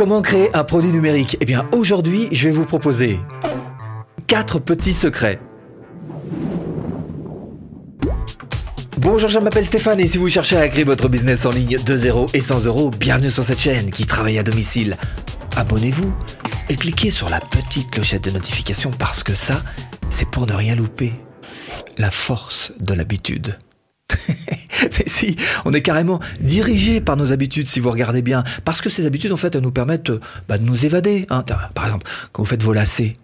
Comment créer un produit numérique? Eh bien aujourd'hui, je vais vous proposer 4 petits secrets. Bonjour, je m'appelle Stéphane et si vous cherchez à créer votre business en ligne de 0 et 100 euros, bienvenue sur cette chaîne qui travaille à domicile. Abonnez-vous et cliquez sur la petite clochette de notification parce que ça, c'est pour ne rien louper. La force de l'habitude. Mais si, on est carrément dirigé par nos habitudes, si vous regardez bien. Parce que ces habitudes, en fait, elles nous permettent bah, de nous évader. Hein. Par exemple, quand vous faites vos lacets,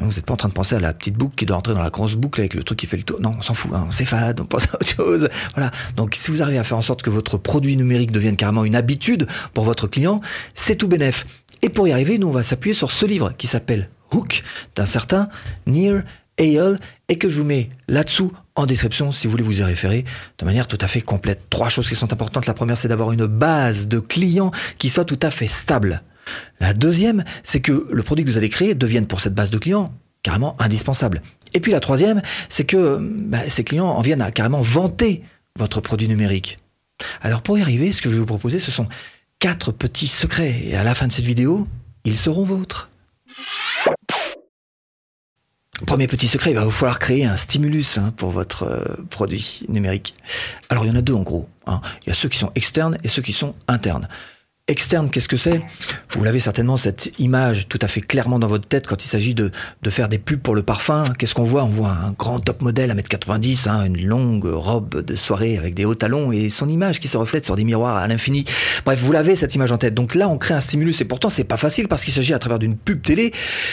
vous n'êtes pas en train de penser à la petite boucle qui doit rentrer dans la grosse boucle avec le truc qui fait le tour. Non, on s'en fout, hein, c'est fade, on pense à autre chose. Voilà. Donc, si vous arrivez à faire en sorte que votre produit numérique devienne carrément une habitude pour votre client, c'est tout bénef. Et pour y arriver, nous, on va s'appuyer sur ce livre qui s'appelle Hook d'un certain Near Et que je vous mets là-dessous en description si vous voulez vous y référer de manière tout à fait complète. Trois choses qui sont importantes. La première, c'est d'avoir une base de clients qui soit tout à fait stable. La deuxième, c'est que le produit que vous allez créer devienne pour cette base de clients carrément indispensable. Et puis la troisième, c'est que bah, ces clients en viennent à carrément vanter votre produit numérique. Alors pour y arriver, ce que je vais vous proposer, ce sont quatre petits secrets. Et à la fin de cette vidéo, ils seront vôtres. Premier petit secret, il va vous falloir créer un stimulus hein, pour votre euh, produit numérique. Alors il y en a deux en gros. Hein. Il y a ceux qui sont externes et ceux qui sont internes. Externe, qu'est-ce que c'est? Vous l'avez certainement cette image tout à fait clairement dans votre tête quand il s'agit de, de faire des pubs pour le parfum. Qu'est-ce qu'on voit? On voit un grand top modèle à 1m90, hein, une longue robe de soirée avec des hauts talons et son image qui se reflète sur des miroirs à l'infini. Bref, vous l'avez cette image en tête. Donc là, on crée un stimulus et pourtant c'est pas facile parce qu'il s'agit à travers d'une pub télé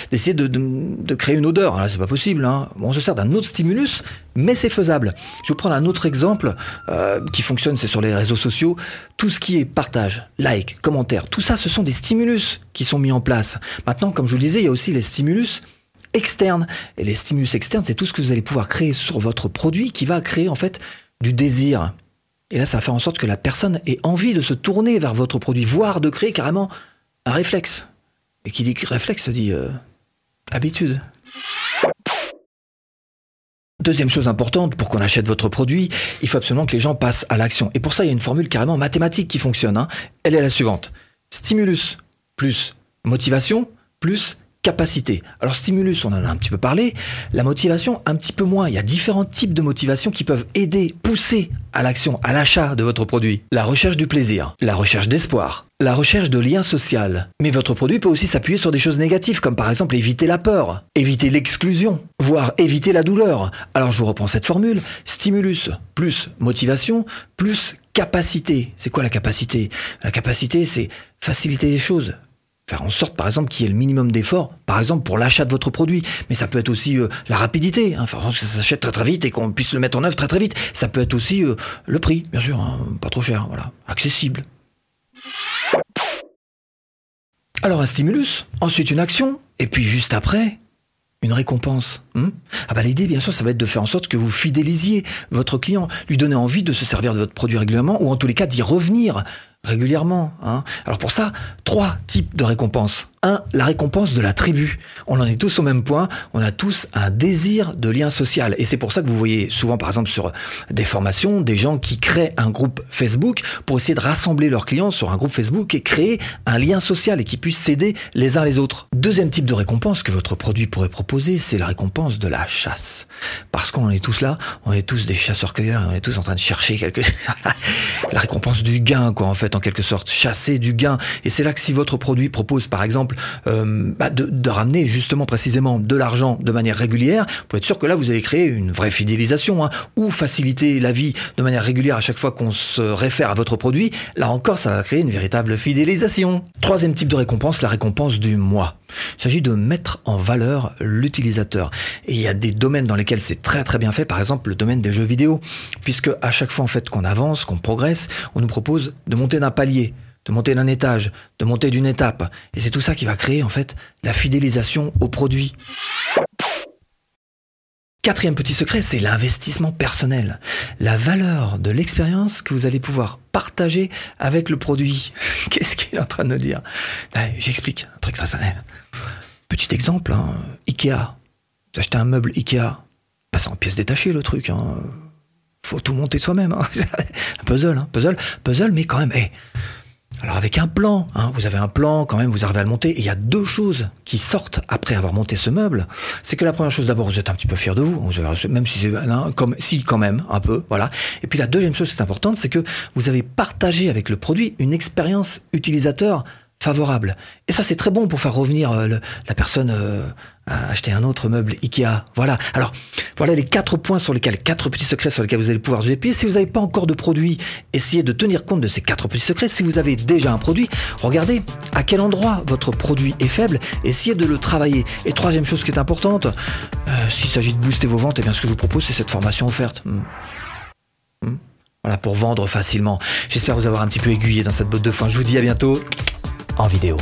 d'essayer de, de, créer une odeur. C'est pas possible. Hein. on se sert d'un autre stimulus, mais c'est faisable. Je vais vous prendre un autre exemple euh, qui fonctionne, c'est sur les réseaux sociaux. Tout ce qui est partage, like, Tout ça, ce sont des stimulus qui sont mis en place. Maintenant, comme je vous le disais, il y a aussi les stimulus externes. Et les stimulus externes, c'est tout ce que vous allez pouvoir créer sur votre produit qui va créer en fait du désir. Et là, ça va faire en sorte que la personne ait envie de se tourner vers votre produit, voire de créer carrément un réflexe. Et qui dit réflexe, ça dit euh, habitude. Deuxième chose importante, pour qu'on achète votre produit, il faut absolument que les gens passent à l'action. Et pour ça, il y a une formule carrément mathématique qui fonctionne. Hein. Elle est la suivante. Stimulus plus motivation plus Alors stimulus, on en a un petit peu parlé, la motivation un petit peu moins. Il y a différents types de motivation qui peuvent aider, pousser à l'action, à l'achat de votre produit. La recherche du plaisir, la recherche d'espoir, la recherche de lien social. Mais votre produit peut aussi s'appuyer sur des choses négatives, comme par exemple éviter la peur, éviter l'exclusion, voire éviter la douleur. Alors je vous reprends cette formule, stimulus plus motivation plus capacité. C'est quoi la capacité? La capacité, c'est faciliter les choses, faire en sorte, par exemple, qu'il y ait le minimum d'efforts, par exemple, pour l'achat de votre produit. Mais ça peut être aussi euh, la rapidité, hein, faire en sorte que ça s'achète très très vite et qu'on puisse le mettre en œuvre très très vite. Ça peut être aussi euh, le prix, bien sûr, hein, pas trop cher, voilà, accessible. Alors un stimulus, ensuite une action, et puis juste après, une récompense. Hmm ah bah l'idée, bien sûr, ça va être de faire en sorte que vous fidélisiez votre client, lui donner envie de se servir de votre produit régulièrement, ou en tous les cas d'y revenir régulièrement. Hein. Alors pour ça, trois types de récompenses. Un, la récompense de la tribu. On en est tous au même point, on a tous un désir de lien social. Et c'est pour ça que vous voyez souvent, par exemple, sur des formations, des gens qui créent un groupe Facebook pour essayer de rassembler leurs clients sur un groupe Facebook et créer un lien social et qui puissent s'aider les uns les autres. Deuxième type de récompense que votre produit pourrait proposer, c'est la récompense de la chasse. Parce qu'on est tous là, on est tous des chasseurs-cueilleurs, on est tous en train de chercher quelque la récompense du gain, quoi, en fait en quelque sorte, chasser du gain. Et c'est là que si votre produit propose, par exemple, euh, bah de, ramener justement précisément de l'argent de manière régulière, pour être sûr que là, vous allez créer une vraie fidélisation, hein, ou faciliter la vie de manière régulière à chaque fois qu'on se réfère à votre produit, là encore, ça va créer une véritable fidélisation. Troisième type de récompense, la récompense du mois. Il s'agit de mettre en valeur l'utilisateur. Et il y a des domaines dans lesquels c'est très très bien fait, par exemple le domaine des jeux vidéo, puisque à chaque fois en fait qu'on avance, qu'on progresse, on nous propose de monter d'un palier, de monter d'un étage, de monter d'une étape. Et c'est tout ça qui va créer en fait la fidélisation au produit. Quatrième petit secret, c'est l'investissement personnel. La valeur de l'expérience que vous allez pouvoir partager avec le produit. Qu'est-ce qu'il est en train de dire J'explique un truc très simple. Petit exemple, hein. Ikea. Vous achetez un meuble Ikea. Bah, c'est en pièces détachées le truc. Hein. Faut tout monter soi-même. Hein. un puzzle, hein. puzzle, puzzle, mais quand même. Alors avec un plan, hein, vous avez un plan quand même, vous arrivez à le monter. Et il y a deux choses qui sortent après avoir monté ce meuble. C'est que la première chose, d'abord, vous êtes un petit peu fier de vous, même si c'est hein, comme si quand même un peu, voilà. Et puis la deuxième chose, c'est importante, c'est que vous avez partagé avec le produit une expérience utilisateur favorable. Et ça, c'est très bon pour faire revenir euh, la personne euh, à acheter un autre meuble Ikea. Voilà. Alors, voilà les quatre points sur lesquels, quatre petits secrets sur lesquels vous allez pouvoir vous appuyer. Si vous n'avez pas encore de produit, essayez de tenir compte de ces quatre petits secrets. Si vous avez déjà un produit, regardez à quel endroit votre produit est faible. Essayez de le travailler. Et troisième chose qui est importante, euh, s'il s'agit de booster vos ventes, eh bien, ce que je vous propose, c'est cette formation offerte. Hmm. Hmm. Voilà, pour vendre facilement. J'espère vous avoir un petit peu aiguillé dans cette botte de foin. Je vous dis à bientôt en vidéo.